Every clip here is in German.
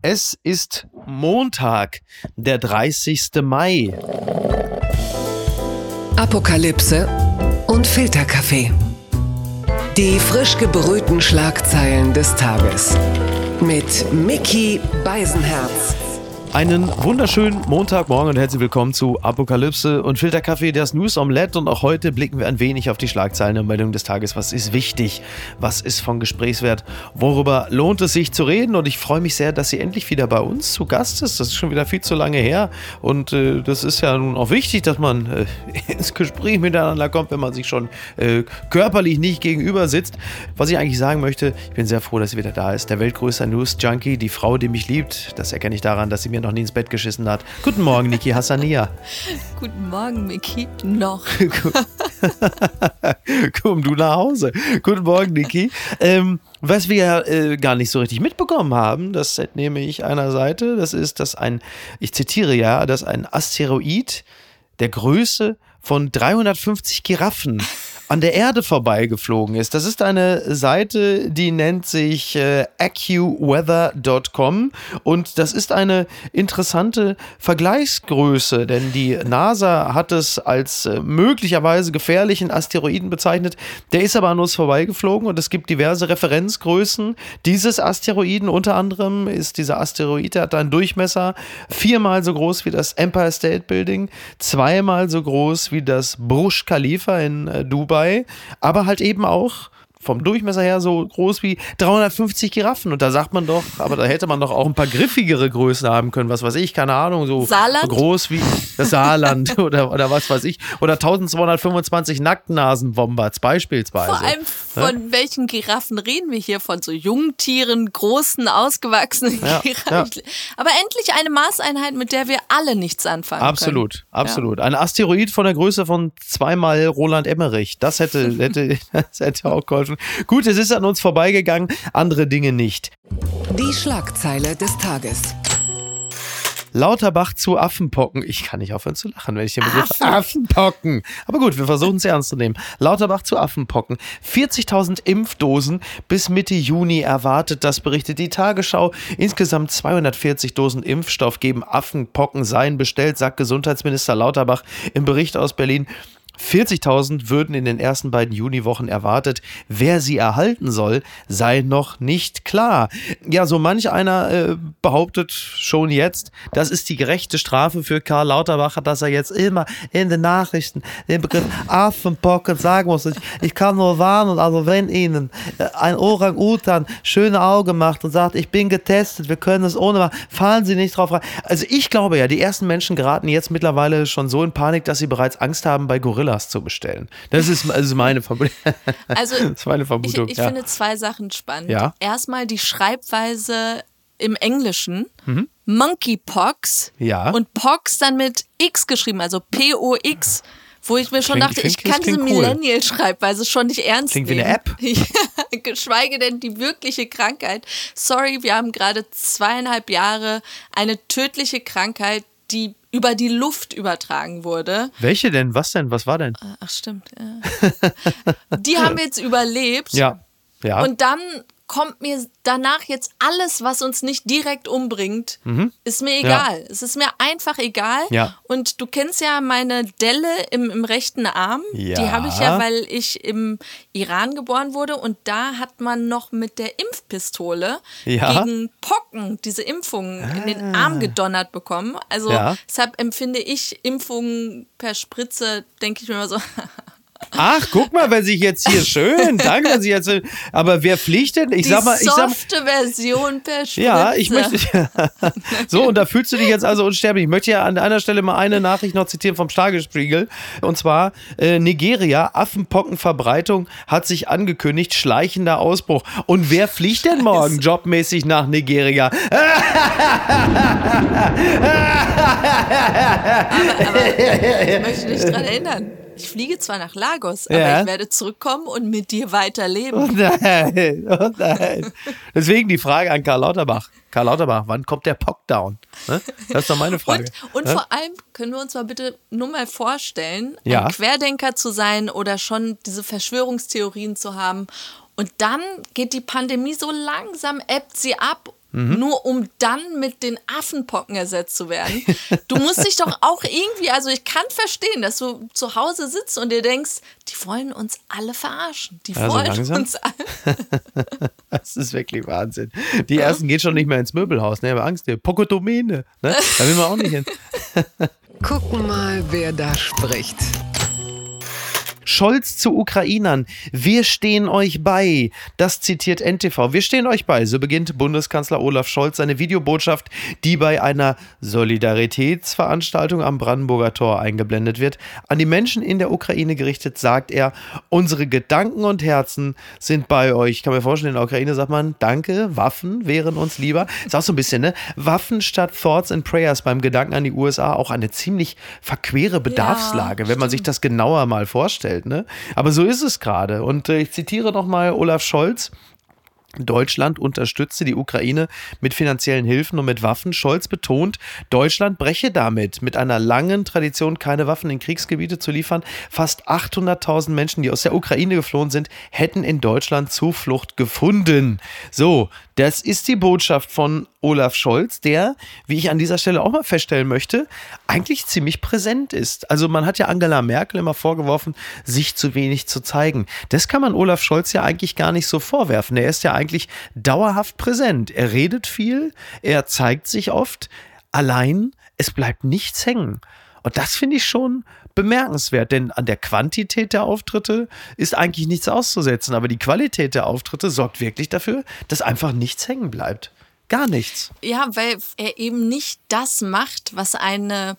Es ist Montag, der 30. Mai. Apokalypse und Filterkaffee. Die frisch gebrühten Schlagzeilen des Tages. Mit Mickey Beisenherz. Einen wunderschönen Montagmorgen und herzlich willkommen zu Apokalypse und Filterkaffee, das News Omelette. Und auch heute blicken wir ein wenig auf die Schlagzeilen und Meldungen des Tages. Was ist wichtig? Was ist von Gesprächswert? Worüber lohnt es sich zu reden? Und ich freue mich sehr, dass sie endlich wieder bei uns zu Gast ist. Das ist schon wieder viel zu lange her. Und äh, das ist ja nun auch wichtig, dass man äh, ins Gespräch miteinander kommt, wenn man sich schon äh, körperlich nicht gegenüber sitzt. Was ich eigentlich sagen möchte, ich bin sehr froh, dass sie wieder da ist. Der weltgrößte News-Junkie, die Frau, die mich liebt. Das erkenne ich daran, dass sie mir mir noch nie ins Bett geschissen hat. Guten Morgen, Niki Hassania. Guten Morgen, Miki. Noch. Komm du nach Hause. Guten Morgen, Niki. Ähm, was wir äh, gar nicht so richtig mitbekommen haben, das entnehme ich einer Seite, das ist, dass ein, ich zitiere ja, dass ein Asteroid der Größe von 350 Giraffen an der Erde vorbeigeflogen ist. Das ist eine Seite, die nennt sich äh, AccuWeather.com und das ist eine interessante Vergleichsgröße, denn die NASA hat es als äh, möglicherweise gefährlichen Asteroiden bezeichnet. Der ist aber an uns vorbeigeflogen und es gibt diverse Referenzgrößen dieses Asteroiden. Unter anderem ist dieser Asteroid, der hat einen Durchmesser viermal so groß wie das Empire State Building, zweimal so groß wie das Burj Khalifa in äh, Dubai dabei, aber halt eben auch vom Durchmesser her so groß wie 350 Giraffen. Und da sagt man doch, aber da hätte man doch auch ein paar griffigere Größen haben können. Was weiß ich, keine Ahnung, so, so groß wie das Saarland oder, oder was weiß ich. Oder 1225 Nacktnasenwombats beispielsweise. Vor allem von ja? welchen Giraffen reden wir hier? Von so Jungtieren, großen, ausgewachsenen ja, Giraffen. Ja. Aber endlich eine Maßeinheit, mit der wir alle nichts anfangen absolut, können. Absolut, absolut. Ein Asteroid von der Größe von zweimal Roland Emmerich. Das hätte, hätte, das hätte auch geholfen. Gut, es ist an uns vorbeigegangen, andere Dinge nicht. Die Schlagzeile des Tages. Lauterbach zu Affenpocken. Ich kann nicht aufhören zu lachen, wenn ich den Begriff Affen. Affenpocken. Aber gut, wir versuchen es ernst zu nehmen. Lauterbach zu Affenpocken. 40.000 Impfdosen bis Mitte Juni erwartet, das berichtet die Tagesschau. Insgesamt 240 Dosen Impfstoff geben Affenpocken seien bestellt, sagt Gesundheitsminister Lauterbach im Bericht aus Berlin. 40.000 würden in den ersten beiden Juniwochen erwartet. Wer sie erhalten soll, sei noch nicht klar. Ja, so manch einer äh, behauptet schon jetzt, das ist die gerechte Strafe für Karl Lauterbach, dass er jetzt immer in den Nachrichten den Begriff Affenpocken sagen muss. Ich, ich kann nur warnen, also wenn Ihnen äh, ein Orang-Utan schöne Augen macht und sagt, ich bin getestet, wir können es ohne machen, fallen Sie nicht drauf rein. Also ich glaube ja, die ersten Menschen geraten jetzt mittlerweile schon so in Panik, dass sie bereits Angst haben bei Gorilla Gorillas zu bestellen. Das ist, ist meine, Vermutung. Also, das ist meine Vermutung. Ich, ich ja. finde zwei Sachen spannend. Ja? Erstmal die Schreibweise im Englischen. Mhm. Monkeypox. Ja. Und Pox dann mit X geschrieben, also P-O-X. Wo ich mir schon klingt, dachte, ich kann diese Millennial-Schreibweise schon nicht ernst klingt nehmen. Klingt wie eine App. Geschweige denn die wirkliche Krankheit. Sorry, wir haben gerade zweieinhalb Jahre eine tödliche Krankheit, die über die Luft übertragen wurde. Welche denn? Was denn? Was war denn? Äh, ach, stimmt. Die haben jetzt überlebt. Ja. ja. Und dann kommt mir danach jetzt alles, was uns nicht direkt umbringt, mhm. ist mir egal. Ja. Es ist mir einfach egal. Ja. Und du kennst ja meine Delle im, im rechten Arm. Ja. Die habe ich ja, weil ich im Iran geboren wurde. Und da hat man noch mit der Impfpistole gegen Pocken diese Impfungen ah. in den ah. Arm gedonnert bekommen. Also deshalb empfinde ich Impfungen per Spritze, denke ich mir immer so, Ach, guck mal, wer sich jetzt hier schön, danke, dass Sie jetzt, aber wer fliegt denn? Ich Die sag mal, ich sag softe Version per Spritze. Ja, ich möchte, so, und da fühlst du dich jetzt also unsterblich. Ich möchte ja an einer Stelle mal eine Nachricht noch zitieren vom Tagesspiegel, und zwar, äh, Nigeria, Affenpockenverbreitung hat sich angekündigt, schleichender Ausbruch. Und wer fliegt denn morgen Scheiße. jobmäßig nach Nigeria? aber, aber ich möchte dich daran erinnern ich fliege zwar nach Lagos, aber ja. ich werde zurückkommen und mit dir weiterleben. Oh nein, oh nein. Deswegen die Frage an Karl Lauterbach. Karl Lauterbach, wann kommt der Pockdown? Ne? Das ist doch meine Frage. Und, und ja? vor allem können wir uns mal bitte nur mal vorstellen, ja. ein Querdenker zu sein oder schon diese Verschwörungstheorien zu haben. Und dann geht die Pandemie so langsam, ebbt sie ab mhm. nur um dann mit den Affenpocken ersetzt zu werden. Du musst dich doch auch irgendwie, also ich kann verstehen, dass du zu Hause sitzt und dir denkst, die wollen uns alle verarschen. Die also wollen langsam? uns alle. das ist wirklich Wahnsinn. Die ersten gehen schon nicht mehr ins Möbelhaus, ne? Aber Angst, Pokotomene, ne? Da will man auch nicht hin. Gucken mal, wer da spricht. Scholz zu Ukrainern. Wir stehen euch bei. Das zitiert NTV. Wir stehen euch bei. So beginnt Bundeskanzler Olaf Scholz seine Videobotschaft, die bei einer Solidaritätsveranstaltung am Brandenburger Tor eingeblendet wird. An die Menschen in der Ukraine gerichtet sagt er, unsere Gedanken und Herzen sind bei euch. Ich kann mir vorstellen, in der Ukraine sagt man, danke, Waffen wären uns lieber. Ist auch so ein bisschen, ne? Waffen statt Thoughts and Prayers beim Gedanken an die USA. Auch eine ziemlich verquere Bedarfslage, ja, wenn man sich das genauer mal vorstellt. Welt. Ne? Aber so ist es gerade. Und äh, ich zitiere nochmal Olaf Scholz. Deutschland unterstütze die Ukraine mit finanziellen Hilfen und mit Waffen. Scholz betont, Deutschland breche damit mit einer langen Tradition, keine Waffen in Kriegsgebiete zu liefern. Fast 800.000 Menschen, die aus der Ukraine geflohen sind, hätten in Deutschland Zuflucht gefunden. So, das ist die Botschaft von Olaf Scholz, der, wie ich an dieser Stelle auch mal feststellen möchte, eigentlich ziemlich präsent ist. Also man hat ja Angela Merkel immer vorgeworfen, sich zu wenig zu zeigen. Das kann man Olaf Scholz ja eigentlich gar nicht so vorwerfen. Er ist ja eigentlich dauerhaft präsent. Er redet viel, er zeigt sich oft, allein es bleibt nichts hängen. Und das finde ich schon bemerkenswert, denn an der Quantität der Auftritte ist eigentlich nichts auszusetzen, aber die Qualität der Auftritte sorgt wirklich dafür, dass einfach nichts hängen bleibt. Gar nichts. Ja, weil er eben nicht das macht, was eine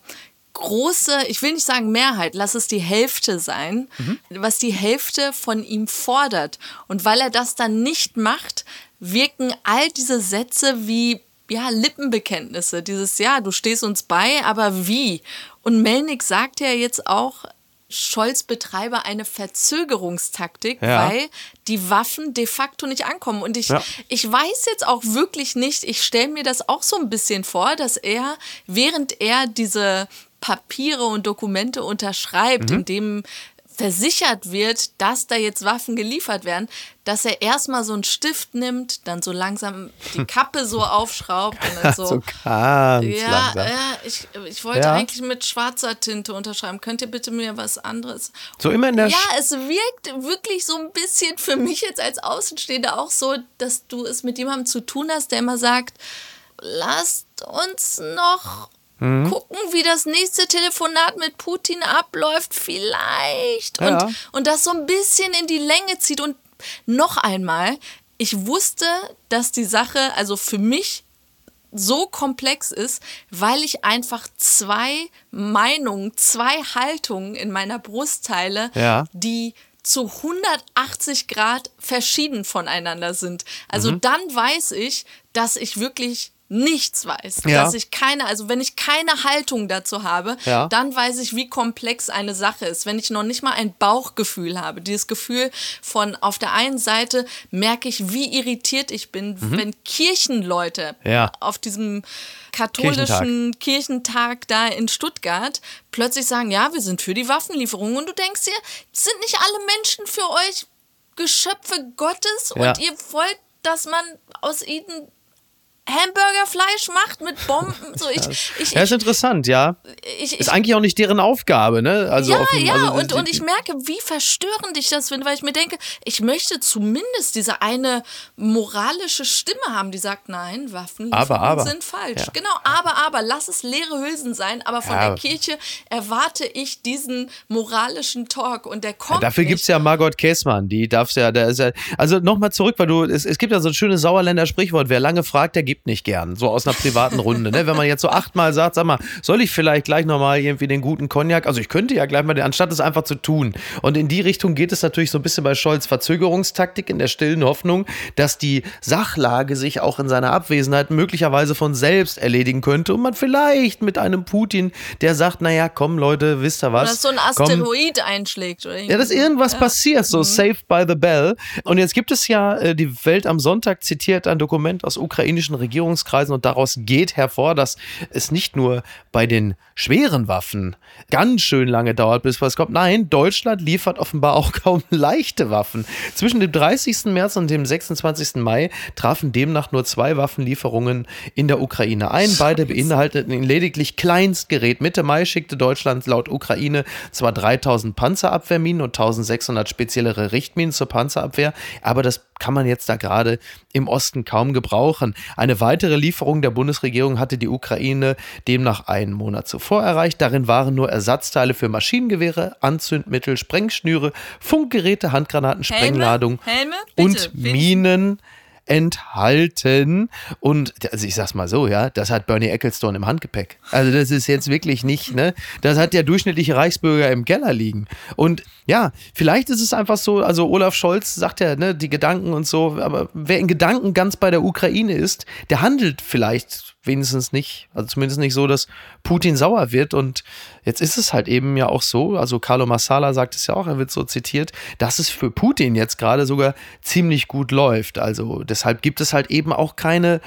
große, ich will nicht sagen Mehrheit, lass es die Hälfte sein, mhm. was die Hälfte von ihm fordert. Und weil er das dann nicht macht, wirken all diese Sätze wie ja, Lippenbekenntnisse. Dieses, ja, du stehst uns bei, aber wie? Und Melnick sagt ja jetzt auch, Scholz betreibe eine Verzögerungstaktik, ja. weil die Waffen de facto nicht ankommen. Und ich, ja. ich weiß jetzt auch wirklich nicht, ich stelle mir das auch so ein bisschen vor, dass er, während er diese Papiere und Dokumente unterschreibt, mhm. in dem versichert wird, dass da jetzt Waffen geliefert werden, dass er erstmal so einen Stift nimmt, dann so langsam die Kappe so aufschraubt und dann so. so ganz ja, langsam. ja, ich, ich wollte ja. eigentlich mit schwarzer Tinte unterschreiben. Könnt ihr bitte mir was anderes? So immer in der. Ja, es wirkt wirklich so ein bisschen für mich jetzt als Außenstehender auch so, dass du es mit jemandem zu tun hast, der immer sagt, lasst uns noch Mhm. Gucken, wie das nächste Telefonat mit Putin abläuft, vielleicht. Ja. Und, und das so ein bisschen in die Länge zieht. Und noch einmal, ich wusste, dass die Sache, also für mich, so komplex ist, weil ich einfach zwei Meinungen, zwei Haltungen in meiner Brust teile, ja. die zu 180 Grad verschieden voneinander sind. Also mhm. dann weiß ich, dass ich wirklich nichts weiß, ja. dass ich keine, also wenn ich keine Haltung dazu habe, ja. dann weiß ich, wie komplex eine Sache ist. Wenn ich noch nicht mal ein Bauchgefühl habe, dieses Gefühl von auf der einen Seite merke ich, wie irritiert ich bin, mhm. wenn Kirchenleute ja. auf diesem katholischen Kirchentag. Kirchentag da in Stuttgart plötzlich sagen, ja, wir sind für die Waffenlieferung und du denkst dir, sind nicht alle Menschen für euch Geschöpfe Gottes und ihr wollt, dass man aus ihnen Hamburgerfleisch macht mit Bomben. So, ich, ich, ja, ist interessant, ja. Ich, ist eigentlich auch nicht deren Aufgabe, ne? Also ja, dem, ja, also und, und ich merke, wie verstörend ich das finde, weil ich mir denke, ich möchte zumindest diese eine moralische Stimme haben, die sagt, nein, Waffen aber, aber. sind falsch. Ja. Genau, aber, aber, lass es leere Hülsen sein, aber von ja. der Kirche erwarte ich diesen moralischen Talk und der kommt. Ja, dafür gibt es ja Margot Käßmann, die darfst ja, da ist ja, also nochmal zurück, weil du, es, es gibt ja so ein schönes Sauerländer Sprichwort, wer lange fragt, der gibt gibt nicht gern, so aus einer privaten Runde. Ne? Wenn man jetzt so achtmal sagt, sag mal, soll ich vielleicht gleich nochmal irgendwie den guten Cognac, also ich könnte ja gleich mal, anstatt es einfach zu tun. Und in die Richtung geht es natürlich so ein bisschen bei Scholz Verzögerungstaktik in der stillen Hoffnung, dass die Sachlage sich auch in seiner Abwesenheit möglicherweise von selbst erledigen könnte und man vielleicht mit einem Putin, der sagt, naja, komm Leute, wisst ihr was? Dass so ein Asteroid komm. einschlägt. Oder ja, dass irgendwas ja. passiert, so mhm. saved by the bell. Und jetzt gibt es ja, äh, die Welt am Sonntag zitiert ein Dokument aus ukrainischen Regierungskreisen und daraus geht hervor, dass es nicht nur bei den schweren Waffen ganz schön lange dauert, bis was kommt. Nein, Deutschland liefert offenbar auch kaum leichte Waffen. Zwischen dem 30. März und dem 26. Mai trafen demnach nur zwei Waffenlieferungen in der Ukraine ein. Beide beinhalteten lediglich Kleinstgerät. Mitte Mai schickte Deutschland laut Ukraine zwar 3000 Panzerabwehrminen und 1600 speziellere Richtminen zur Panzerabwehr, aber das kann man jetzt da gerade im Osten kaum gebrauchen. Eine weitere Lieferung der Bundesregierung hatte die Ukraine demnach einen Monat zuvor erreicht. Darin waren nur Ersatzteile für Maschinengewehre, Anzündmittel, Sprengschnüre, Funkgeräte, Handgranaten, Sprengladung Helme? Helme? und Minen enthalten. Und also ich sag's mal so, ja, das hat Bernie Ecclestone im Handgepäck. Also das ist jetzt wirklich nicht, ne? Das hat der durchschnittliche Reichsbürger im Keller liegen. Und ja, vielleicht ist es einfach so, also Olaf Scholz sagt ja, ne, die Gedanken und so, aber wer in Gedanken ganz bei der Ukraine ist, der handelt vielleicht wenigstens nicht, also zumindest nicht so, dass Putin sauer wird. Und jetzt ist es halt eben ja auch so, also Carlo Massala sagt es ja auch, er wird so zitiert, dass es für Putin jetzt gerade sogar ziemlich gut läuft. Also deshalb gibt es halt eben auch keine,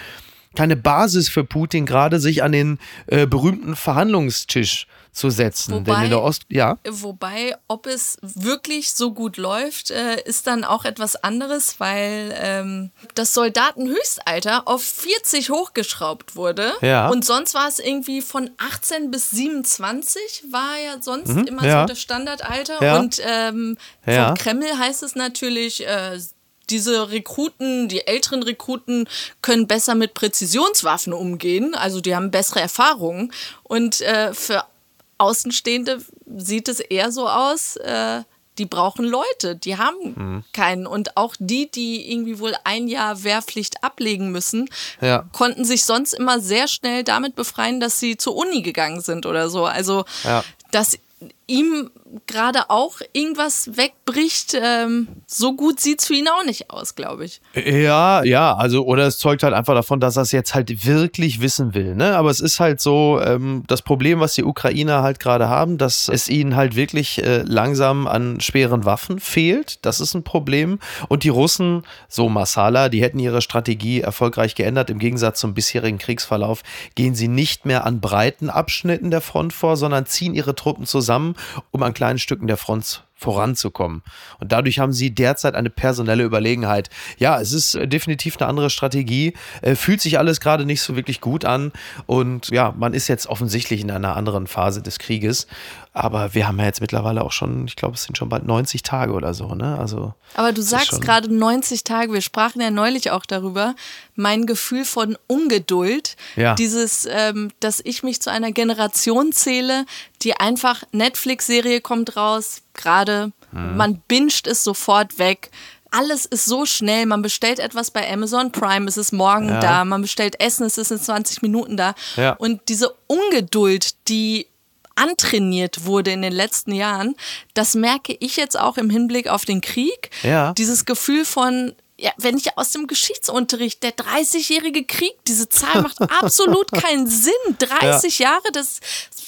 keine Basis für Putin, gerade sich an den äh, berühmten Verhandlungstisch zu setzen. Wobei, Denn in der Ost, ja. Wobei, ob es wirklich so gut läuft, äh, ist dann auch etwas anderes, weil ähm, das Soldatenhöchstalter auf 40 hochgeschraubt wurde. Ja. Und sonst war es irgendwie von 18 bis 27, war ja sonst mhm, immer ja. so das Standardalter. Ja. Und ähm, vom Kreml heißt es natürlich, äh, diese Rekruten, die älteren Rekruten können besser mit Präzisionswaffen umgehen, also die haben bessere Erfahrungen. Und äh, für Außenstehende sieht es eher so aus, äh, die brauchen Leute, die haben mhm. keinen. Und auch die, die irgendwie wohl ein Jahr Wehrpflicht ablegen müssen, ja. konnten sich sonst immer sehr schnell damit befreien, dass sie zur Uni gegangen sind oder so. Also, ja. dass ihm gerade auch irgendwas wegbricht, ähm, so gut sieht es für ihn auch nicht aus, glaube ich. Ja, ja, also, oder es zeugt halt einfach davon, dass er es jetzt halt wirklich wissen will. Ne? Aber es ist halt so, ähm, das Problem, was die Ukrainer halt gerade haben, dass es ihnen halt wirklich äh, langsam an schweren Waffen fehlt. Das ist ein Problem. Und die Russen, so Masala, die hätten ihre Strategie erfolgreich geändert. Im Gegensatz zum bisherigen Kriegsverlauf gehen sie nicht mehr an breiten Abschnitten der Front vor, sondern ziehen ihre Truppen zusammen, um an kleinen Stücken der Front voranzukommen. Und dadurch haben sie derzeit eine personelle Überlegenheit. Ja, es ist äh, definitiv eine andere Strategie. Äh, fühlt sich alles gerade nicht so wirklich gut an. Und ja, man ist jetzt offensichtlich in einer anderen Phase des Krieges. Aber wir haben ja jetzt mittlerweile auch schon, ich glaube, es sind schon bald 90 Tage oder so, ne? Also. Aber du sagst gerade 90 Tage. Wir sprachen ja neulich auch darüber. Mein Gefühl von Ungeduld. Ja. Dieses, ähm, dass ich mich zu einer Generation zähle, die einfach Netflix-Serie kommt raus, gerade, mhm. man binscht es sofort weg alles ist so schnell. Man bestellt etwas bei Amazon Prime, es ist morgen ja. da. Man bestellt Essen, es ist in 20 Minuten da. Ja. Und diese Ungeduld, die antrainiert wurde in den letzten Jahren, das merke ich jetzt auch im Hinblick auf den Krieg. Ja. Dieses Gefühl von, ja, wenn ich aus dem Geschichtsunterricht, der 30-jährige Krieg, diese Zahl macht absolut keinen Sinn. 30 ja. Jahre, das,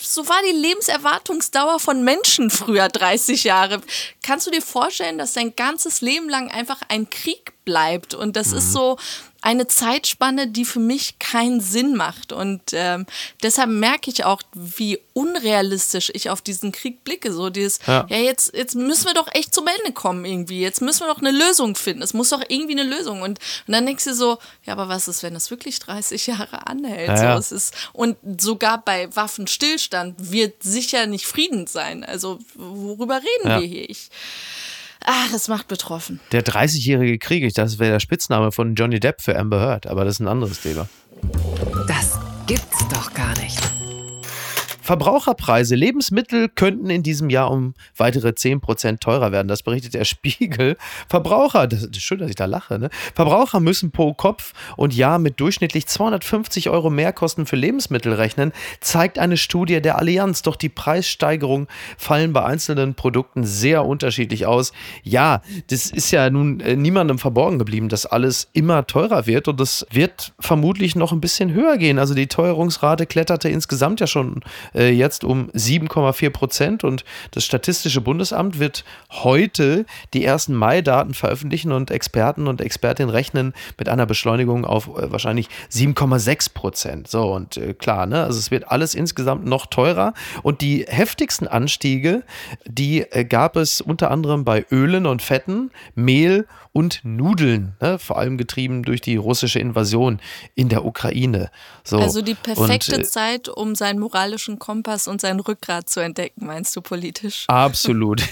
so war die Lebenserwartungsdauer von Menschen früher 30 Jahre. Kannst du dir vorstellen, dass dein ganzes Leben lang einfach ein Krieg bleibt? Und das mhm. ist so, eine Zeitspanne, die für mich keinen Sinn macht. Und ähm, deshalb merke ich auch, wie unrealistisch ich auf diesen Krieg blicke. So dieses, ja, ja jetzt, jetzt müssen wir doch echt zum Ende kommen irgendwie. Jetzt müssen wir doch eine Lösung finden. Es muss doch irgendwie eine Lösung. Und, und dann denkst du so, ja, aber was ist, wenn das wirklich 30 Jahre anhält? Ja, so, es ist, und sogar bei Waffenstillstand wird sicher nicht Frieden sein. Also worüber reden wir hier? Ich, Ach, es macht betroffen. Der 30-jährige Krieg, das wäre der Spitzname von Johnny Depp für Amber Heard, aber das ist ein anderes Thema. Das gibt's doch gar nicht. Verbraucherpreise. Lebensmittel könnten in diesem Jahr um weitere 10% teurer werden. Das berichtet der Spiegel. Verbraucher, das ist schön, dass ich da lache, ne? Verbraucher müssen pro Kopf und Jahr mit durchschnittlich 250 Euro Mehrkosten für Lebensmittel rechnen, zeigt eine Studie der Allianz. Doch die Preissteigerungen fallen bei einzelnen Produkten sehr unterschiedlich aus. Ja, das ist ja nun äh, niemandem verborgen geblieben, dass alles immer teurer wird und das wird vermutlich noch ein bisschen höher gehen. Also die Teuerungsrate kletterte insgesamt ja schon äh, jetzt um 7,4 Prozent. Und das Statistische Bundesamt wird heute die ersten Mai-Daten veröffentlichen und Experten und Expertinnen rechnen mit einer Beschleunigung auf äh, wahrscheinlich 7,6 Prozent. So, und äh, klar, ne? Also es wird alles insgesamt noch teurer. Und die heftigsten Anstiege, die äh, gab es unter anderem bei Ölen und Fetten, Mehl und Nudeln, ne? vor allem getrieben durch die russische Invasion in der Ukraine. So. Also die perfekte und, äh, Zeit, um seinen moralischen Kompass und sein Rückgrat zu entdecken, meinst du politisch? Absolut.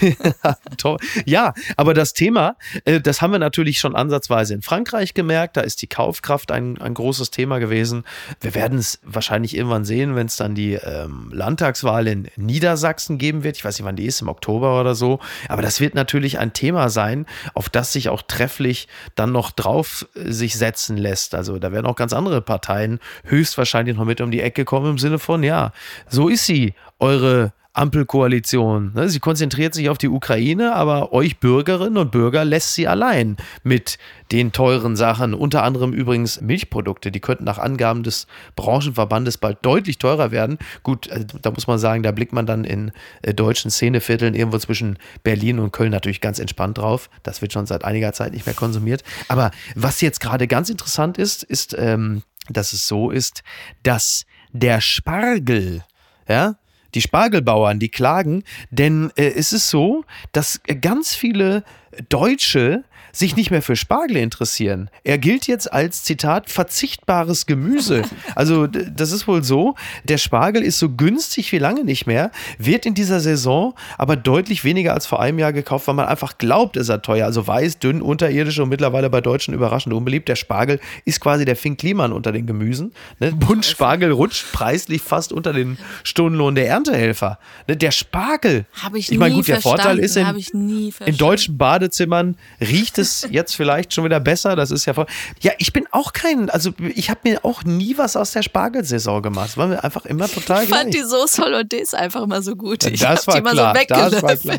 Ja, aber das Thema, äh, das haben wir natürlich schon ansatzweise in Frankreich gemerkt. Da ist die Kaufkraft ein, ein großes Thema gewesen. Wir werden es wahrscheinlich irgendwann sehen, wenn es dann die ähm, Landtagswahl in Niedersachsen geben wird. Ich weiß nicht, wann die ist, im Oktober oder so. Aber das wird natürlich ein Thema sein, auf das sich auch trefflich dann noch drauf äh, sich setzen lässt. Also da werden auch ganz andere Parteien höchstwahrscheinlich noch mit um die Ecke kommen im Sinne von, ja, so ist sie, eure Ampelkoalition. Ne? Sie konzentriert sich auf die Ukraine, aber euch Bürgerinnen und Bürger lässt sie allein mit den teuren Sachen. Unter anderem übrigens Milchprodukte. Die könnten nach Angaben des Branchenverbandes bald deutlich teurer werden. Gut, äh, da muss man sagen, da blickt man dann in äh, deutschen Szenevierteln irgendwo zwischen Berlin und Köln natürlich ganz entspannt drauf. Das wird schon seit einiger Zeit nicht mehr konsumiert. Aber was jetzt gerade ganz interessant ist, ist, ähm, dass es so ist, dass der Spargel, ja, die Spargelbauern, die klagen, denn äh, es ist so, dass ganz viele Deutsche sich nicht mehr für Spargel interessieren. Er gilt jetzt als Zitat verzichtbares Gemüse. Also das ist wohl so, der Spargel ist so günstig wie lange nicht mehr, wird in dieser Saison aber deutlich weniger als vor einem Jahr gekauft, weil man einfach glaubt, ist er teuer. Also weiß, dünn, unterirdisch und mittlerweile bei Deutschen überraschend unbeliebt. Der Spargel ist quasi der Fink Kliman unter den Gemüsen. Ne? Buntspargel rutscht preislich fast unter den Stundenlohn der Erntehelfer. Ne? Der Spargel. Habe ich, ich meine, gut, der Vorteil ist, in, in deutschen Badezimmern riecht es es jetzt vielleicht schon wieder besser. Das ist ja voll. Ja, ich bin auch kein, also ich habe mir auch nie was aus der Spargelsaison gemacht. Das war mir einfach immer total Ich fand die Soße Hollandaise einfach immer so gut. Ich das war die klar. So das war klar.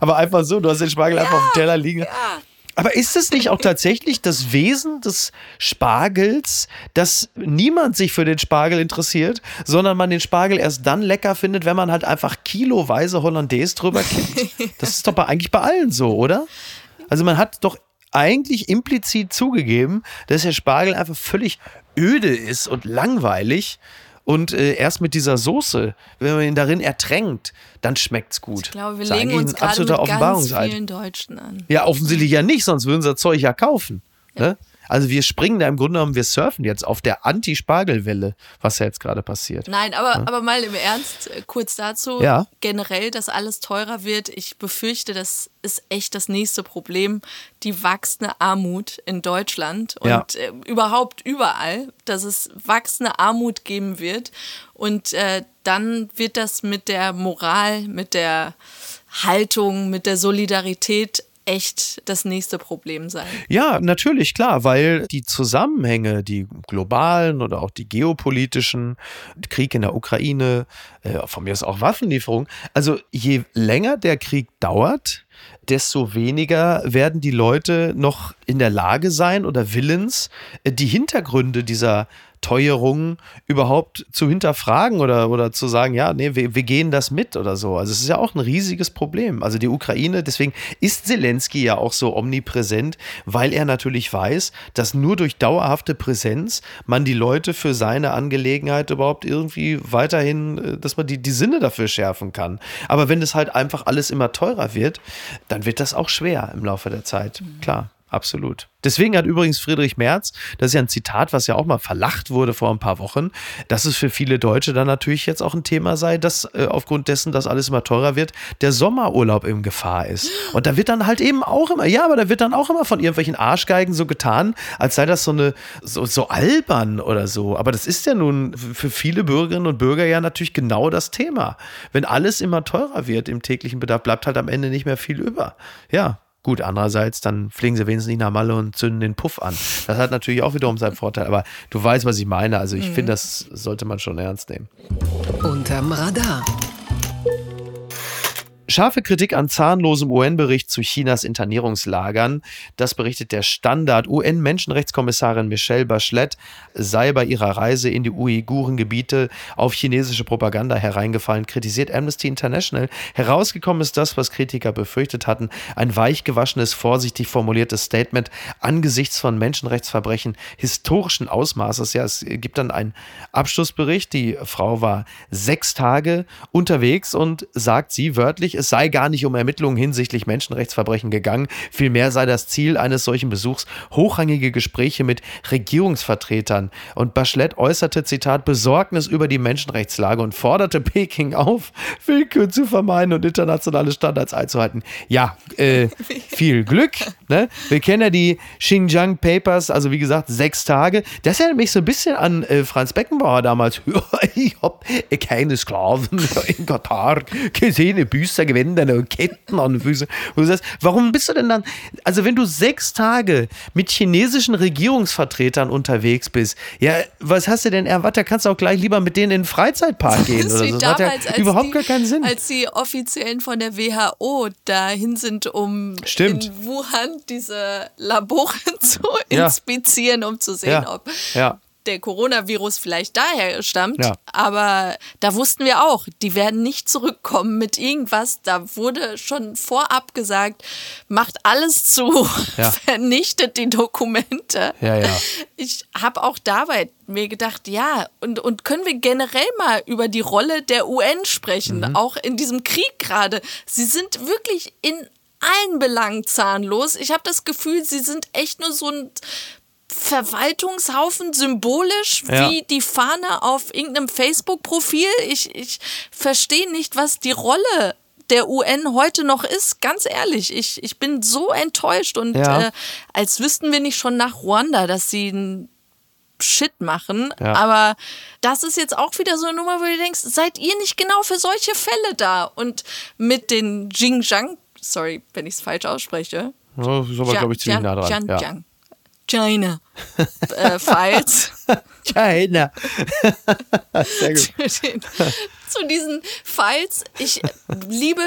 Aber einfach so, du hast den Spargel ja, einfach auf dem Teller liegen. Ja. Aber ist es nicht auch tatsächlich das Wesen des Spargels, dass niemand sich für den Spargel interessiert, sondern man den Spargel erst dann lecker findet, wenn man halt einfach kiloweise Hollandaise drüber kippt? Das ist doch bei, eigentlich bei allen so, oder? Also man hat doch eigentlich implizit zugegeben, dass der Spargel einfach völlig öde ist und langweilig. Und äh, erst mit dieser Soße, wenn man ihn darin ertränkt, dann schmeckt es gut. Ich glaube, wir legen uns gerade mit ganz vielen Deutschen an. Ja, offensichtlich ja nicht, sonst würden sie das Zeug ja kaufen. Ja. Ne? Also wir springen da im Grunde genommen, wir surfen jetzt auf der Anti-Spargelwelle, was ja jetzt gerade passiert. Nein, aber, ja? aber mal im Ernst, äh, kurz dazu. Ja. Generell, dass alles teurer wird. Ich befürchte, das ist echt das nächste Problem. Die wachsende Armut in Deutschland und ja. äh, überhaupt überall, dass es wachsende Armut geben wird. Und äh, dann wird das mit der Moral, mit der Haltung, mit der Solidarität echt das nächste Problem sein. Ja, natürlich, klar, weil die Zusammenhänge, die globalen oder auch die geopolitischen, Krieg in der Ukraine, äh, von mir ist auch Waffenlieferung, also je länger der Krieg dauert, desto weniger werden die Leute noch in der Lage sein oder willens, äh, die Hintergründe dieser Teuerungen überhaupt zu hinterfragen oder, oder zu sagen, ja, nee, wir, wir gehen das mit oder so. Also es ist ja auch ein riesiges Problem. Also die Ukraine, deswegen ist Zelensky ja auch so omnipräsent, weil er natürlich weiß, dass nur durch dauerhafte Präsenz man die Leute für seine Angelegenheit überhaupt irgendwie weiterhin, äh, dass man die, die Sinne dafür schärfen kann. Aber wenn das halt einfach alles immer teurer wird, dann wird das auch schwer im Laufe der Zeit. Klar, absolut. Deswegen hat übrigens Friedrich Merz, das ist ja ein Zitat, was ja auch mal verlacht wurde vor ein paar Wochen, dass es für viele Deutsche dann natürlich jetzt auch ein Thema sei, dass äh, aufgrund dessen, dass alles immer teurer wird, der Sommerurlaub in Gefahr ist. Und da wird dann halt eben auch immer, ja, aber da wird dann auch immer von irgendwelchen Arschgeigen so getan, als sei das so eine, so, so albern oder so. Aber das ist ja nun für viele Bürgerinnen und Bürger ja natürlich genau das Thema. Wenn alles immer teurer wird im täglichen Bedarf, bleibt halt am Ende nicht mehr viel über. Ja, Gut, andererseits, dann fliegen sie wenigstens nicht nach Malle und zünden den Puff an. Das hat natürlich auch wiederum seinen Vorteil. Aber du weißt, was ich meine. Also ich mhm. finde, das sollte man schon ernst nehmen. Unterm Radar. Scharfe Kritik an zahnlosem UN-Bericht zu Chinas Internierungslagern. Das berichtet der Standard. UN-Menschenrechtskommissarin Michelle Bachelet sei bei ihrer Reise in die Uigurengebiete auf chinesische Propaganda hereingefallen, kritisiert Amnesty International. Herausgekommen ist das, was Kritiker befürchtet hatten. Ein weichgewaschenes, vorsichtig formuliertes Statement angesichts von Menschenrechtsverbrechen historischen Ausmaßes. Ja, es gibt dann einen Abschlussbericht. Die Frau war sechs Tage unterwegs und sagt sie wörtlich, es sei gar nicht um Ermittlungen hinsichtlich Menschenrechtsverbrechen gegangen. Vielmehr sei das Ziel eines solchen Besuchs hochrangige Gespräche mit Regierungsvertretern. Und Bachelet äußerte, Zitat, Besorgnis über die Menschenrechtslage und forderte Peking auf, Willkür zu vermeiden und internationale Standards einzuhalten. Ja, äh, viel Glück. Ne? Wir kennen ja die Xinjiang Papers, also wie gesagt, sechs Tage. Das erinnert mich so ein bisschen an äh, Franz Beckenbauer damals. ich habe keine Sklaven in Katar gesehen, Büßer Gewänder und Ketten an den Füßen. Und du sagst, warum bist du denn dann, also wenn du sechs Tage mit chinesischen Regierungsvertretern unterwegs bist, ja, was hast du denn erwartet? Da kannst du auch gleich lieber mit denen in den Freizeitpark gehen. Das oder so. Das damals, hat ja überhaupt die, gar keinen Sinn. Als die Offiziellen von der WHO dahin sind, um Stimmt. in Wuhan diese Labore zu inspizieren, ja. um zu sehen, ja. ob ja der Coronavirus vielleicht daher stammt. Ja. Aber da wussten wir auch, die werden nicht zurückkommen mit irgendwas. Da wurde schon vorab gesagt, macht alles zu, ja. vernichtet die Dokumente. Ja. Ich habe auch dabei mir gedacht, ja, und, und können wir generell mal über die Rolle der UN sprechen, mhm. auch in diesem Krieg gerade. Sie sind wirklich in allen Belangen zahnlos. Ich habe das Gefühl, sie sind echt nur so ein Verwaltungshaufen symbolisch ja. wie die Fahne auf irgendeinem Facebook-Profil. Ich, ich verstehe nicht, was die Rolle der UN heute noch ist. Ganz ehrlich, ich, ich bin so enttäuscht und ja. äh, als wüssten wir nicht schon nach Ruanda, dass sie einen Shit machen. Ja. Aber das ist jetzt auch wieder so eine Nummer, wo du denkst, seid ihr nicht genau für solche Fälle da? Und mit den Xinjiang, sorry, wenn ich es falsch ausspreche. Ja, ist aber, glaube ich, ziemlich nah dran. Xinjiang. China äh, Files. China. Sehr gut. Zu, den, zu diesen Files. Ich liebe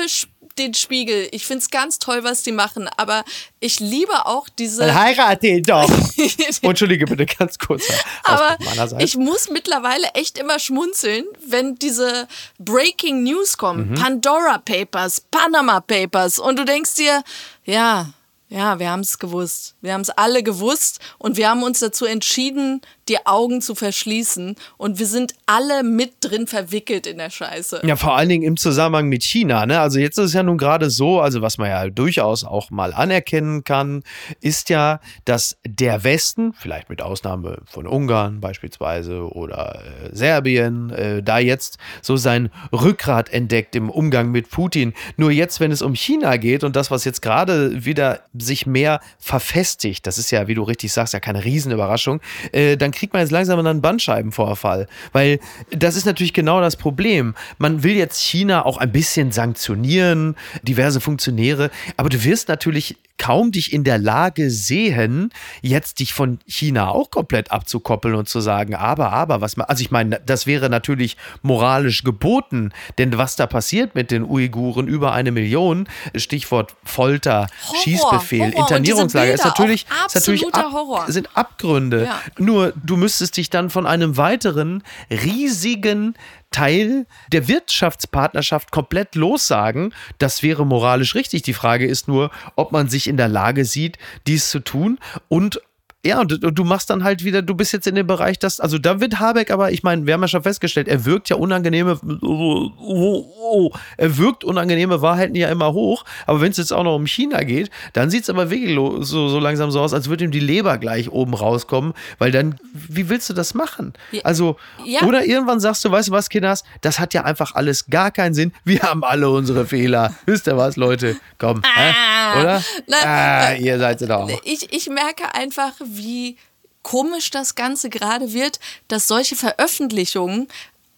den Spiegel. Ich finde es ganz toll, was die machen, aber ich liebe auch diese. Dann heirate ihn doch. Entschuldige bitte ganz kurz. Aber ich muss mittlerweile echt immer schmunzeln, wenn diese Breaking News kommen. Mhm. Pandora Papers, Panama Papers und du denkst dir, ja, ja, wir haben es gewusst. Wir haben es alle gewusst und wir haben uns dazu entschieden, die Augen zu verschließen. Und wir sind alle mit drin verwickelt in der Scheiße. Ja, vor allen Dingen im Zusammenhang mit China. Ne? Also jetzt ist es ja nun gerade so, also was man ja durchaus auch mal anerkennen kann, ist ja, dass der Westen, vielleicht mit Ausnahme von Ungarn beispielsweise oder äh, Serbien, äh, da jetzt so sein Rückgrat entdeckt im Umgang mit Putin. Nur jetzt, wenn es um China geht und das, was jetzt gerade wieder sich mehr verfestigt, das ist ja, wie du richtig sagst, ja keine Riesenüberraschung, äh, dann kriegt man jetzt langsam einen Bandscheibenvorfall. Weil das ist natürlich genau das Problem. Man will jetzt China auch ein bisschen sanktionieren, diverse Funktionäre, aber du wirst natürlich kaum dich in der Lage sehen, jetzt dich von China auch komplett abzukoppeln und zu sagen, aber, aber, was man, also ich meine, das wäre natürlich moralisch geboten, denn was da passiert mit den Uiguren, über eine Million, Stichwort Folter, Horror, Schießbefehl, Horror. Internierungslager, ist natürlich, ist natürlich ab, sind Abgründe. Ja. Nur du müsstest dich dann von einem weiteren riesigen Teil der Wirtschaftspartnerschaft komplett lossagen. Das wäre moralisch richtig. Die Frage ist nur, ob man sich in der Lage sieht, dies zu tun und ja, und du machst dann halt wieder, du bist jetzt in dem Bereich, dass, also da wird Habeck aber, ich meine, wir haben ja schon festgestellt, er wirkt ja unangenehme, oh, oh, oh, er wirkt unangenehme Wahrheiten ja immer hoch, aber wenn es jetzt auch noch um China geht, dann sieht es aber wirklich so, so langsam so aus, als würde ihm die Leber gleich oben rauskommen, weil dann, wie willst du das machen? Also, ja. oder irgendwann sagst du, weißt du was, Kinders, das hat ja einfach alles gar keinen Sinn, wir haben alle unsere Fehler. Wisst ihr was, Leute? Komm, ah, oder? Na, ah, ihr seid es doch. Ich, ich merke einfach, wie komisch das Ganze gerade wird, dass solche Veröffentlichungen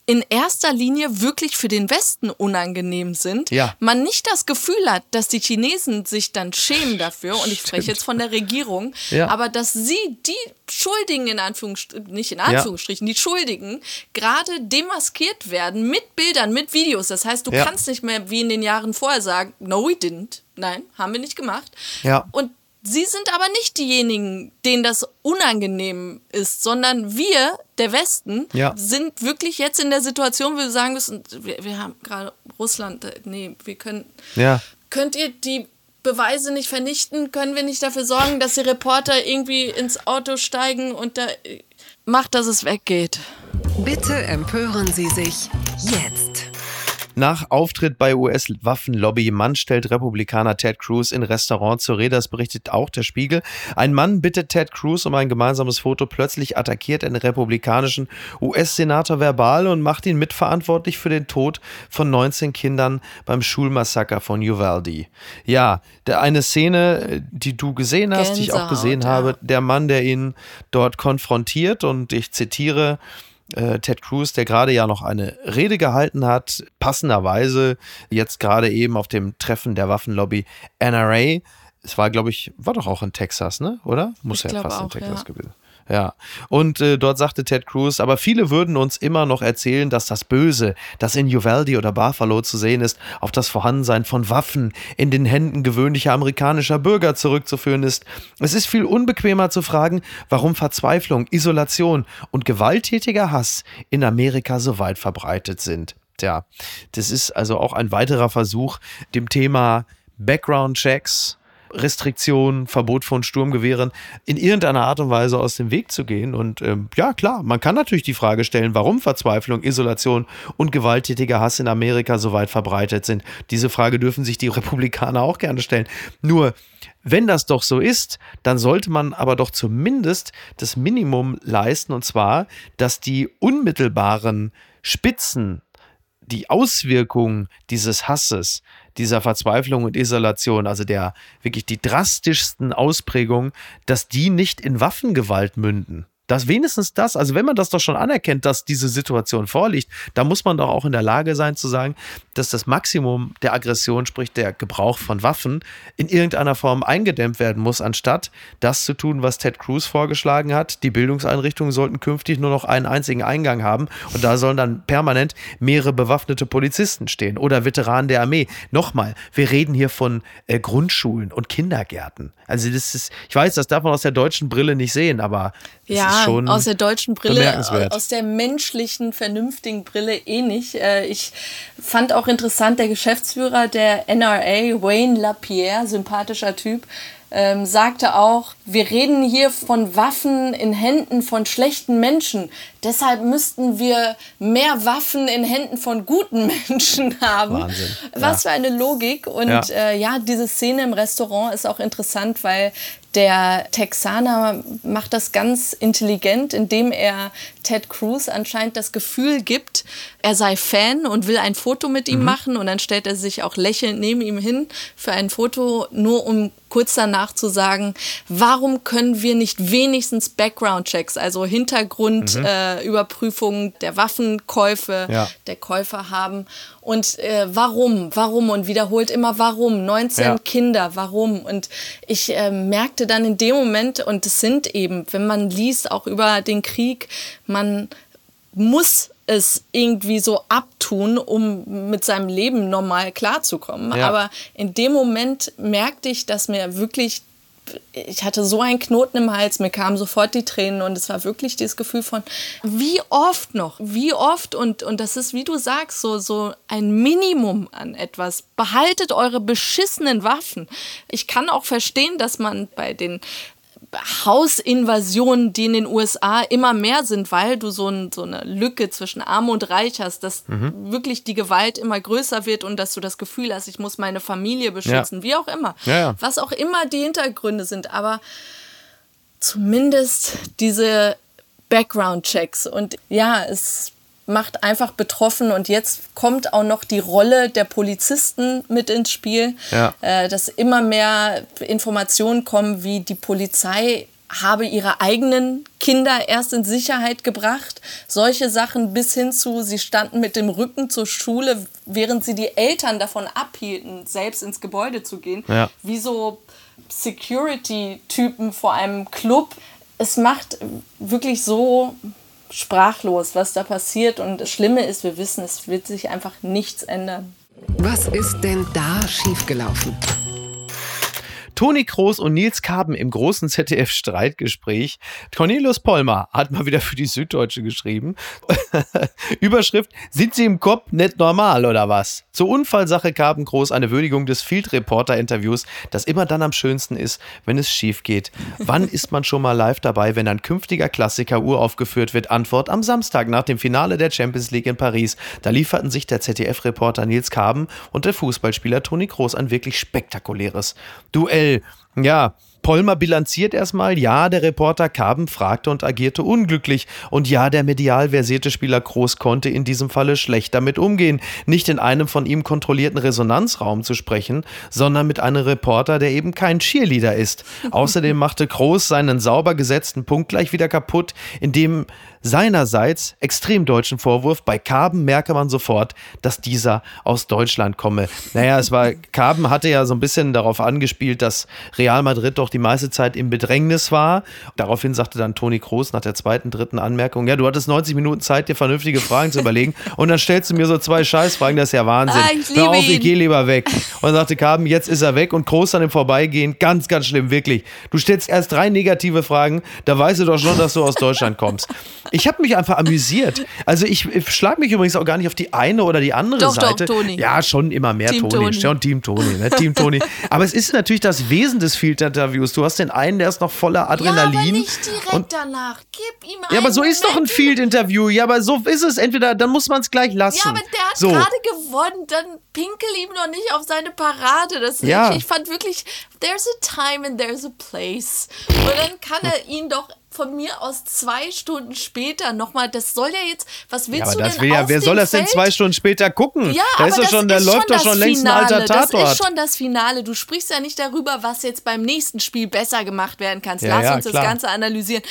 in erster Linie wirklich für den Westen unangenehm sind, ja. man nicht das Gefühl hat, dass die Chinesen sich dann schämen dafür, und ich spreche jetzt von der Regierung, ja. aber dass sie die Schuldigen in Anführungsstrichen, nicht in Anführungsstrichen, ja. die Schuldigen gerade demaskiert werden mit Bildern, mit Videos. Das heißt, du kannst nicht mehr wie in den Jahren vorher sagen, no, we didn't. Nein, haben wir nicht gemacht. Und Sie sind aber nicht diejenigen, denen das unangenehm ist, sondern wir, der Westen, ja. sind wirklich jetzt in der Situation, wo wir sagen müssen, wir, wir haben gerade Russland, äh, nee, wir können, ja. könnt ihr die Beweise nicht vernichten? Können wir nicht dafür sorgen, dass die Reporter irgendwie ins Auto steigen und da äh, macht, dass es weggeht? Bitte empören Sie sich jetzt. Nach Auftritt bei US-Waffenlobby Mann stellt Republikaner Ted Cruz in Restaurant zur Rede. Das berichtet auch der Spiegel. Ein Mann bittet Ted Cruz um ein gemeinsames Foto. Plötzlich attackiert einen republikanischen US-Senator verbal und macht ihn mitverantwortlich für den Tod von 19 Kindern beim Schulmassaker von Uvalde. Ja, der, eine Szene, die du gesehen hast, Gänsehaut, die ich auch gesehen ja. habe. Der Mann, der ihn dort konfrontiert und ich zitiere, äh, Ted Cruz, der gerade ja noch eine Rede gehalten hat, passenderweise jetzt gerade eben auf dem Treffen der Waffenlobby NRA. Es war, glaube ich, war doch auch in Texas, ne? Oder? Muss ich ja fast auch, in Texas ja. gewesen. Ja. Und äh, dort sagte Ted Cruz, aber viele würden uns immer noch erzählen, dass das Böse, das in Uvalde oder Buffalo zu sehen ist, auf das Vorhandensein von Waffen in den Händen gewöhnlicher amerikanischer Bürger zurückzuführen ist. Es ist viel unbequemer zu fragen, warum Verzweiflung, Isolation und gewalttätiger Hass in Amerika so weit verbreitet sind. Tja, das ist also auch ein weiterer Versuch, dem Thema Background-Checks, Restriktionen, Verbot von Sturmgewehren in irgendeiner Art und Weise aus dem Weg zu gehen. Und ähm, ja, klar, man kann natürlich die Frage stellen, warum Verzweiflung, Isolation und gewalttätiger Hass in Amerika so weit verbreitet sind. Diese Frage dürfen sich die Republikaner auch gerne stellen. Nur, wenn das doch so ist, dann sollte man aber doch zumindest das Minimum leisten, und zwar, dass die unmittelbaren Spitzen die Auswirkungen dieses Hasses, dieser Verzweiflung und Isolation, also der wirklich die drastischsten Ausprägungen, dass die nicht in Waffengewalt münden. Das wenigstens das, also wenn man das doch schon anerkennt, dass diese Situation vorliegt, da muss man doch auch in der Lage sein zu sagen, dass das Maximum der Aggression, sprich der Gebrauch von Waffen, in irgendeiner Form eingedämmt werden muss, anstatt das zu tun, was Ted Cruz vorgeschlagen hat. Die Bildungseinrichtungen sollten künftig nur noch einen einzigen Eingang haben und da sollen dann permanent mehrere bewaffnete Polizisten stehen oder Veteranen der Armee. Nochmal, wir reden hier von äh, Grundschulen und Kindergärten. Also das ist, ich weiß, das darf man aus der deutschen Brille nicht sehen, aber ja, schon aus der deutschen Brille, aus der menschlichen, vernünftigen Brille eh nicht. Äh, ich fand auch interessant, der Geschäftsführer der NRA, Wayne LaPierre, sympathischer Typ, ähm, sagte auch, wir reden hier von Waffen in Händen von schlechten Menschen. Deshalb müssten wir mehr Waffen in Händen von guten Menschen haben. Wahnsinn. Was ja. für eine Logik. Und ja. Äh, ja, diese Szene im Restaurant ist auch interessant, weil der Texaner macht das ganz intelligent, indem er Ted Cruz anscheinend das Gefühl gibt, er sei Fan und will ein Foto mit ihm mhm. machen. Und dann stellt er sich auch lächelnd neben ihm hin für ein Foto, nur um kurz danach zu sagen, warum können wir nicht wenigstens Background-Checks, also Hintergrundüberprüfungen mhm. äh, der Waffenkäufe ja. der Käufer haben? Und äh, warum, warum und wiederholt immer warum. 19 ja. Kinder, warum. Und ich äh, merkte dann in dem Moment, und es sind eben, wenn man liest auch über den Krieg, man muss es irgendwie so abtun, um mit seinem Leben normal klarzukommen. Ja. Aber in dem Moment merkte ich, dass mir wirklich, ich hatte so einen Knoten im Hals, mir kamen sofort die Tränen und es war wirklich dieses Gefühl von, wie oft noch, wie oft und, und das ist, wie du sagst, so, so ein Minimum an etwas. Behaltet eure beschissenen Waffen. Ich kann auch verstehen, dass man bei den Hausinvasionen, die in den USA immer mehr sind, weil du so, ein, so eine Lücke zwischen Arm und Reich hast, dass mhm. wirklich die Gewalt immer größer wird und dass du das Gefühl hast, ich muss meine Familie beschützen, ja. wie auch immer. Ja, ja. Was auch immer die Hintergründe sind, aber zumindest diese Background-Checks. Und ja, es macht einfach betroffen und jetzt kommt auch noch die Rolle der Polizisten mit ins Spiel, ja. äh, dass immer mehr Informationen kommen, wie die Polizei habe ihre eigenen Kinder erst in Sicherheit gebracht. Solche Sachen bis hin zu, sie standen mit dem Rücken zur Schule, während sie die Eltern davon abhielten, selbst ins Gebäude zu gehen. Ja. Wie so Security-Typen vor einem Club. Es macht wirklich so sprachlos, was da passiert. Und das Schlimme ist, wir wissen, es wird sich einfach nichts ändern. Was ist denn da schiefgelaufen? Toni Kroos und Nils Kaben im großen ZDF-Streitgespräch. Cornelius Polmer hat mal wieder für die Süddeutsche geschrieben. Überschrift: Sind Sie im Kopf nicht normal oder was? Zur Unfallsache Kaben Kroos eine Würdigung des Field Reporter Interviews, das immer dann am schönsten ist, wenn es schief geht. Wann ist man schon mal live dabei, wenn ein künftiger Klassiker uraufgeführt wird? Antwort am Samstag nach dem Finale der Champions League in Paris. Da lieferten sich der ZDF-Reporter Nils Kaben und der Fußballspieler Toni Kroos ein wirklich spektakuläres Duell schnell. Ja, Polmer bilanziert erstmal, ja, der Reporter Kaben fragte und agierte unglücklich. Und ja, der medial versierte Spieler Groß konnte in diesem Falle schlecht damit umgehen, nicht in einem von ihm kontrollierten Resonanzraum zu sprechen, sondern mit einem Reporter, der eben kein Cheerleader ist. Außerdem machte Groß seinen sauber gesetzten Punkt gleich wieder kaputt, indem seinerseits extrem deutschen Vorwurf. Bei Kaben merke man sofort, dass dieser aus Deutschland komme. Naja, es war, Kaben hatte ja so ein bisschen darauf angespielt, dass Real Madrid doch die meiste Zeit im Bedrängnis war. Daraufhin sagte dann Toni Kroos nach der zweiten, dritten Anmerkung, ja, du hattest 90 Minuten Zeit, dir vernünftige Fragen zu überlegen und dann stellst du mir so zwei Scheißfragen, das ist ja Wahnsinn. Ah, ich Hör auf, ich geh lieber weg. Und sagte Kaben, jetzt ist er weg und Kroos an ihm vorbeigehen, ganz, ganz schlimm, wirklich. Du stellst erst drei negative Fragen, da weißt du doch schon, dass du aus Deutschland kommst. Ich habe mich einfach amüsiert. Also ich, ich schlage mich übrigens auch gar nicht auf die eine oder die andere doch, Seite. Doch, Toni. Ja, schon immer mehr Team Toni. Toni. Schon Team Toni, ne? Team Toni. Aber es ist natürlich das Wesen des Field-Interviews. Du hast den einen, der ist noch voller Adrenalin. Ja, aber nicht direkt und, danach. Gib ihm Ja, aber so ist doch ein Field-Interview. Ja, aber so ist es. Entweder dann muss man es gleich lassen. Ja, aber der hat so. gerade gewonnen. Dann pinkel ihm noch nicht auf seine Parade. Das ja. ich, ich fand wirklich, there's a time and there's a place. Und dann kann er ihn doch von mir aus zwei Stunden später nochmal, das soll ja jetzt, was willst ja, aber du das denn ja, Wer soll das denn zwei Stunden später gucken? Ja, da ist aber schon, da läuft doch schon längst Finale. ein alter Tatort. Das ist schon das Finale. Du sprichst ja nicht darüber, was jetzt beim nächsten Spiel besser gemacht werden kann. Ja, Lass ja, uns klar. das Ganze analysieren.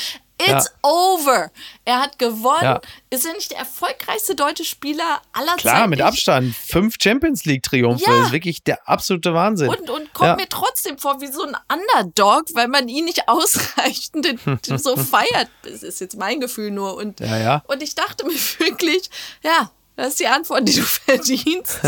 It's ja. over. Er hat gewonnen. Ja. Ist er nicht der erfolgreichste deutsche Spieler aller Zeiten? Klar, mit Abstand. Fünf Champions League-Triumphe. Ja. Das ist wirklich der absolute Wahnsinn. Und, und kommt mir trotzdem vor wie so ein Underdog, weil man ihn nicht ausreichend so feiert. Das ist jetzt mein Gefühl nur. Und, und ich dachte mir wirklich, ja, das ist die Antwort, die du verdienst.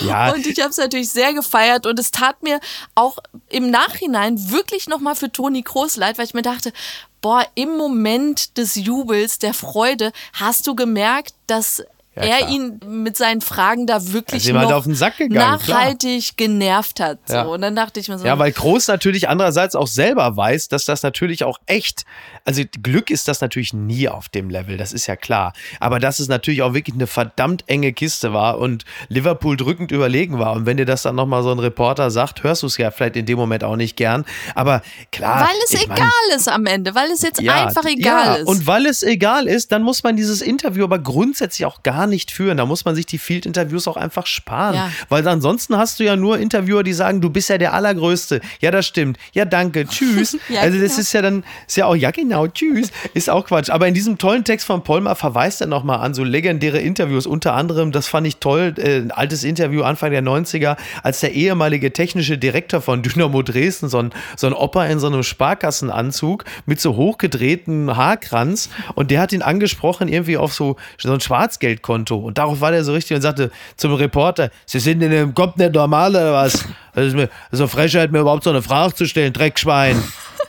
ja. Und ich habe es natürlich sehr gefeiert und es tat mir auch im Nachhinein wirklich nochmal für Toni Kroos leid, weil ich mir dachte, boah, im Moment des Jubels, der Freude, hast du gemerkt, dass ja, er ihn mit seinen Fragen da wirklich halt noch gegangen, nachhaltig klar. genervt hat. So. Ja. Und dann dachte ich mir so. Ja, weil Groß natürlich andererseits auch selber weiß, dass das natürlich auch echt, also Glück ist das natürlich nie auf dem Level, das ist ja klar. Aber dass es natürlich auch wirklich eine verdammt enge Kiste war und Liverpool drückend überlegen war. Und wenn dir das dann nochmal so ein Reporter sagt, hörst du es ja vielleicht in dem Moment auch nicht gern. Aber klar. Weil es egal mein, ist am Ende, weil es jetzt ja, einfach egal ja, ist. Und weil es egal ist, dann muss man dieses Interview aber grundsätzlich auch gar nicht führen. Da muss man sich die Field-Interviews auch einfach sparen. Ja. Weil ansonsten hast du ja nur Interviewer, die sagen, du bist ja der Allergrößte. Ja, das stimmt. Ja, danke. Tschüss. ja, also das genau. ist ja dann, ist ja auch, ja genau, tschüss. Ist auch Quatsch. Aber in diesem tollen Text von Polmar verweist er nochmal an so legendäre Interviews. Unter anderem, das fand ich toll, äh, ein altes Interview Anfang der 90er, als der ehemalige technische Direktor von Dynamo Dresden, so ein, so ein Opa in so einem Sparkassenanzug mit so hochgedrehtem Haarkranz und der hat ihn angesprochen irgendwie auf so, so ein Schwarzgeldkonto Konto. Und darauf war der so richtig und sagte zum Reporter, Sie sind in dem Kopf nicht normal oder was? Das ist mir so Frechheit, mir überhaupt so eine Frage zu stellen, Dreckschwein.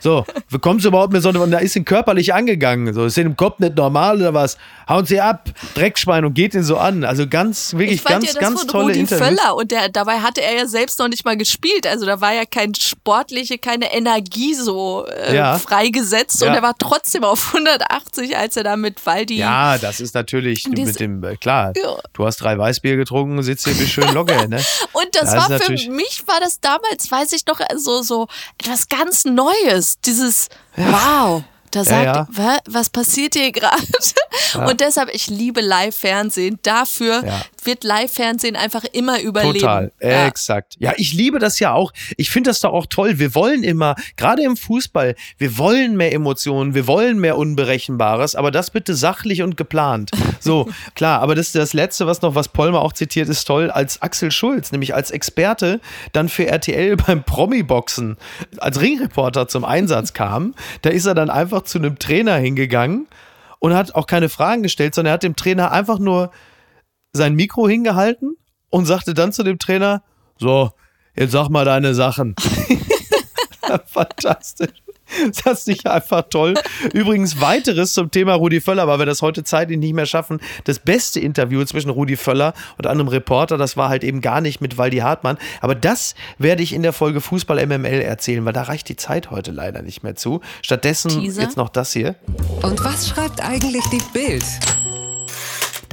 So, wie kommst du überhaupt mit so einem, und da ist ihn körperlich angegangen. So, ist in dem Kopf nicht normal oder was? Hauen sie ab, Dreckschwein und geht ihn so an. Also ganz, wirklich ganz, ja, das ganz tolle Rudi Interviews. Völler und der, dabei hatte er ja selbst noch nicht mal gespielt. Also da war ja kein sportliche, keine Energie so äh, ja. freigesetzt ja. und er war trotzdem auf 180, als er da mit Waldi. Ja, das ist natürlich mit dem, äh, klar, du hast drei Weißbier getrunken, sitzt hier bis schön locker, ne? und das, das war für mich, war das damals, weiß ich noch, so, so etwas ganz Neues dieses, wow. Da sagt, ja, was passiert hier gerade? Ja. Und deshalb, ich liebe Live-Fernsehen dafür, wird Live-Fernsehen einfach immer überleben. Total, ja. exakt. Ja, ich liebe das ja auch. Ich finde das doch auch toll. Wir wollen immer, gerade im Fußball, wir wollen mehr Emotionen, wir wollen mehr Unberechenbares, aber das bitte sachlich und geplant. So, klar, aber das ist das Letzte, was noch, was Polmer auch zitiert, ist toll, als Axel Schulz, nämlich als Experte, dann für RTL beim Promi-Boxen als Ringreporter zum Einsatz kam. Da ist er dann einfach zu einem Trainer hingegangen und hat auch keine Fragen gestellt, sondern er hat dem Trainer einfach nur sein Mikro hingehalten und sagte dann zu dem Trainer: So, jetzt sag mal deine Sachen. Fantastisch. Das ist einfach toll. Übrigens, weiteres zum Thema Rudi Völler, weil wir das heute zeitlich nicht mehr schaffen. Das beste Interview zwischen Rudi Völler und einem Reporter, das war halt eben gar nicht mit Waldi Hartmann. Aber das werde ich in der Folge Fußball MML erzählen, weil da reicht die Zeit heute leider nicht mehr zu. Stattdessen Teaser? jetzt noch das hier. Und was schreibt eigentlich die Bild?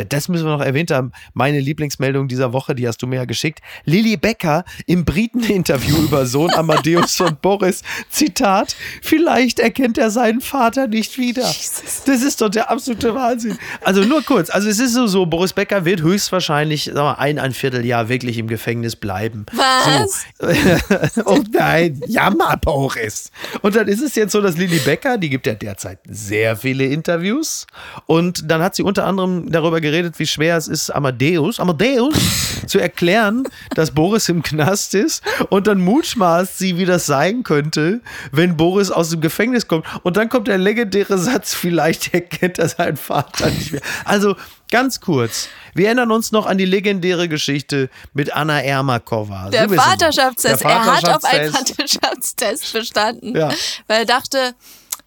Das müssen wir noch erwähnt haben, meine Lieblingsmeldung dieser Woche, die hast du mir ja geschickt. Lilly Becker im Briten-Interview über Sohn Amadeus und Boris. Zitat, vielleicht erkennt er seinen Vater nicht wieder. Jesus. Das ist doch der absolute Wahnsinn. Also nur kurz, also es ist so, so Boris Becker wird höchstwahrscheinlich sagen wir, ein, ein Vierteljahr wirklich im Gefängnis bleiben. Was? So. oh nein, jammer Boris. Und dann ist es jetzt so, dass Lilly Becker, die gibt ja derzeit sehr viele Interviews und dann hat sie unter anderem darüber geredet, wie schwer es ist, Amadeus, Amadeus zu erklären, dass Boris im Knast ist. Und dann mutschmaßt sie, wie das sein könnte, wenn Boris aus dem Gefängnis kommt. Und dann kommt der legendäre Satz, vielleicht erkennt er seinen Vater nicht mehr. Also ganz kurz. Wir erinnern uns noch an die legendäre Geschichte mit Anna Ermakova. Der Vaterschaftstest. Der Vaterschaftstest. Er hat auf einen Vaterschaftstest bestanden, ja. weil er dachte,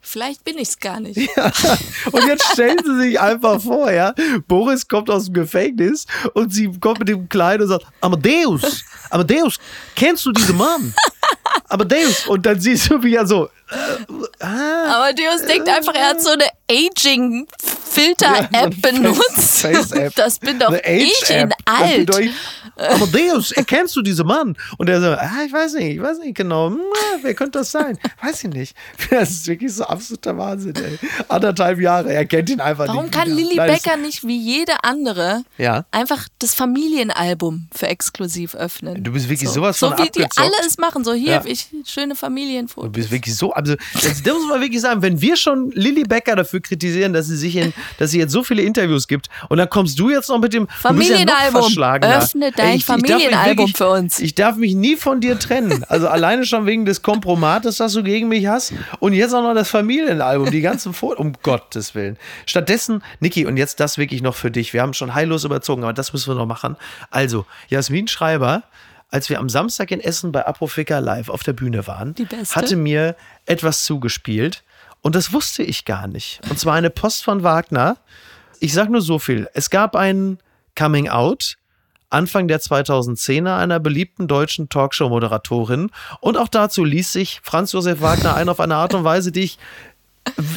vielleicht bin ich es gar nicht. Ja. Und jetzt stellen Sie sich einfach vor, ja, Boris kommt aus dem Gefängnis und sie kommt mit dem Kleinen und sagt, Amadeus, Amadeus, kennst du diesen Mann? Amadeus. Und dann siehst du, wie er so, äh, ah, Amadeus denkt einfach, er hat so eine Aging Filter-App ja, benutzt. Face, Face das bin doch ich in alt. Amadeus, erkennst du diesen Mann? Und er so, ah, ich weiß nicht, ich weiß nicht genau, hm, wer könnte das sein? Weiß ich nicht. Das ist wirklich so absoluter Wahnsinn, ey. Anderthalb Jahre, er kennt ihn einfach Warum nicht. Warum kann Lilly Becker nicht wie jede andere ja? einfach das Familienalbum für exklusiv öffnen? Du bist wirklich so. sowas von So wie abgezockt. die alle es machen, so hier, ja. ich, schöne Familienfotos. Du bist wirklich so, also das, das muss man wirklich sagen, wenn wir schon Lilly Becker dafür kritisieren, dass sie sich in, dass sie jetzt so viele Interviews gibt und dann kommst du jetzt noch mit dem Familienalbum. Ja Öffne dein ich, Familienalbum für uns. Ich darf mich nie von dir trennen. Also alleine schon wegen des Kompromates, das du gegen mich hast und jetzt auch noch das Familienalbum, die ganzen Fotos, um Gottes Willen. Stattdessen, Niki, und jetzt das wirklich noch für dich. Wir haben schon heillos überzogen, aber das müssen wir noch machen. Also, Jasmin Schreiber als wir am Samstag in Essen bei Aprofika Live auf der Bühne waren, hatte mir etwas zugespielt und das wusste ich gar nicht. Und zwar eine Post von Wagner. Ich sag nur so viel. Es gab ein Coming Out Anfang der 2010er einer beliebten deutschen Talkshow-Moderatorin. Und auch dazu ließ sich Franz Josef Wagner ein auf eine Art und Weise, die ich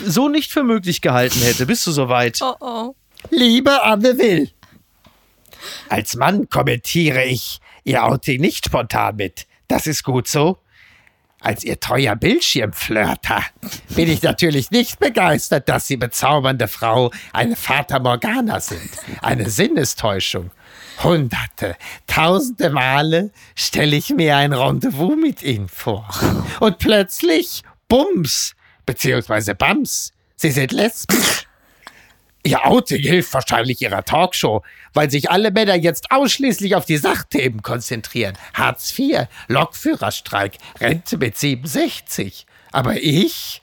so nicht für möglich gehalten hätte. Bist du soweit? Oh oh. Liebe Anne Will, als Mann kommentiere ich Ihr Outing nicht spontan mit. Das ist gut so. Als Ihr treuer Bildschirmflirter bin ich natürlich nicht begeistert, dass Sie bezaubernde Frau eine Fata Morgana sind. Eine Sinnestäuschung. Hunderte, tausende Male stelle ich mir ein Rendezvous mit Ihnen vor. Und plötzlich, Bums, beziehungsweise Bams, Sie sind lesbisch. Ihr Outing hilft wahrscheinlich Ihrer Talkshow, weil sich alle Männer jetzt ausschließlich auf die Sachthemen konzentrieren. Hartz IV, Lokführerstreik, Rente mit 67. Aber ich,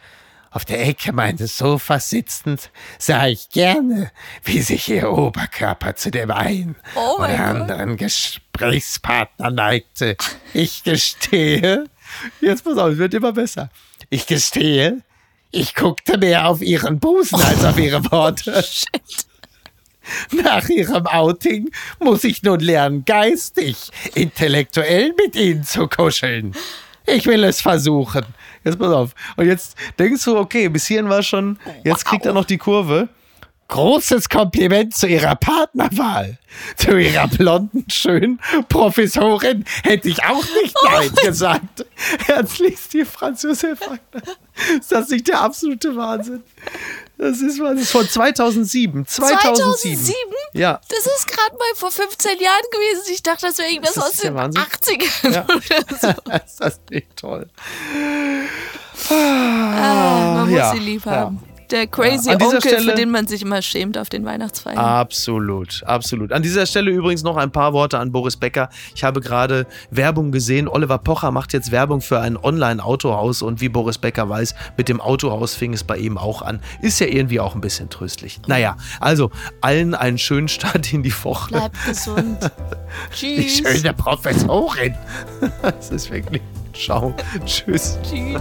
auf der Ecke meines Sofas sitzend, sah ich gerne, wie sich ihr Oberkörper zu dem einen oh oder anderen Gesprächspartner neigte. Ich gestehe, jetzt pass auf, es wird immer besser. Ich gestehe, ich guckte mehr auf ihren Busen als auf ihre Worte. Shit. Nach ihrem Outing muss ich nun lernen, geistig, intellektuell mit ihnen zu kuscheln. Ich will es versuchen. Jetzt pass auf. Und jetzt denkst du, okay, bis hierhin war schon, jetzt kriegt er noch die Kurve. Großes Kompliment zu Ihrer Partnerwahl. Zu Ihrer blonden, schönen Professorin hätte ich auch nicht Nein gesagt. Herzlichst, die Franz Josef Wagner. Ist das nicht der absolute Wahnsinn? Das ist, das ist von 2007. 2007? 2007? Ja. Das ist gerade mal vor 15 Jahren gewesen. Ich dachte, das wäre irgendwas aus den 80ern ja. oder so. ist das nicht toll? Ah, man muss ja. sie lieb haben. Ja der crazy ja, Onkel, Stelle, für den man sich immer schämt auf den Weihnachtsfeiern. Absolut, absolut. An dieser Stelle übrigens noch ein paar Worte an Boris Becker. Ich habe gerade Werbung gesehen. Oliver Pocher macht jetzt Werbung für ein Online-Autohaus und wie Boris Becker weiß, mit dem Autohaus fing es bei ihm auch an. Ist ja irgendwie auch ein bisschen tröstlich. Naja, also allen einen schönen Start in die Woche. Bleibt gesund. Tschüss. Die schöne Professorin. Das ist wirklich. Ciao. Tschüss. Tschüss.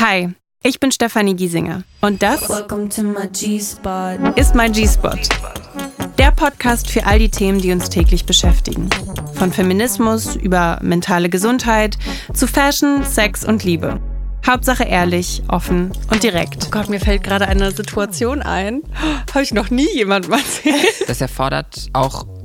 Hi, ich bin Stefanie Giesinger und das ist mein G-Spot. Der Podcast für all die Themen, die uns täglich beschäftigen. Von Feminismus über mentale Gesundheit zu Fashion, Sex und Liebe. Hauptsache ehrlich, offen und direkt. Oh Gott, mir fällt gerade eine Situation ein. Habe ich noch nie jemandem erzählt. Das erfordert auch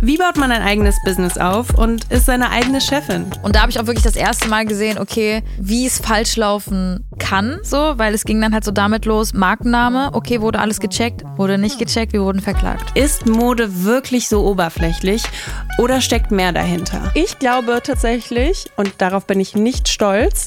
Wie baut man ein eigenes Business auf und ist seine eigene Chefin? Und da habe ich auch wirklich das erste Mal gesehen, okay, wie es falsch laufen kann, so, weil es ging dann halt so damit los, Markenname, okay, wurde alles gecheckt, wurde nicht gecheckt, wir wurden verklagt. Ist Mode wirklich so oberflächlich oder steckt mehr dahinter? Ich glaube tatsächlich, und darauf bin ich nicht stolz,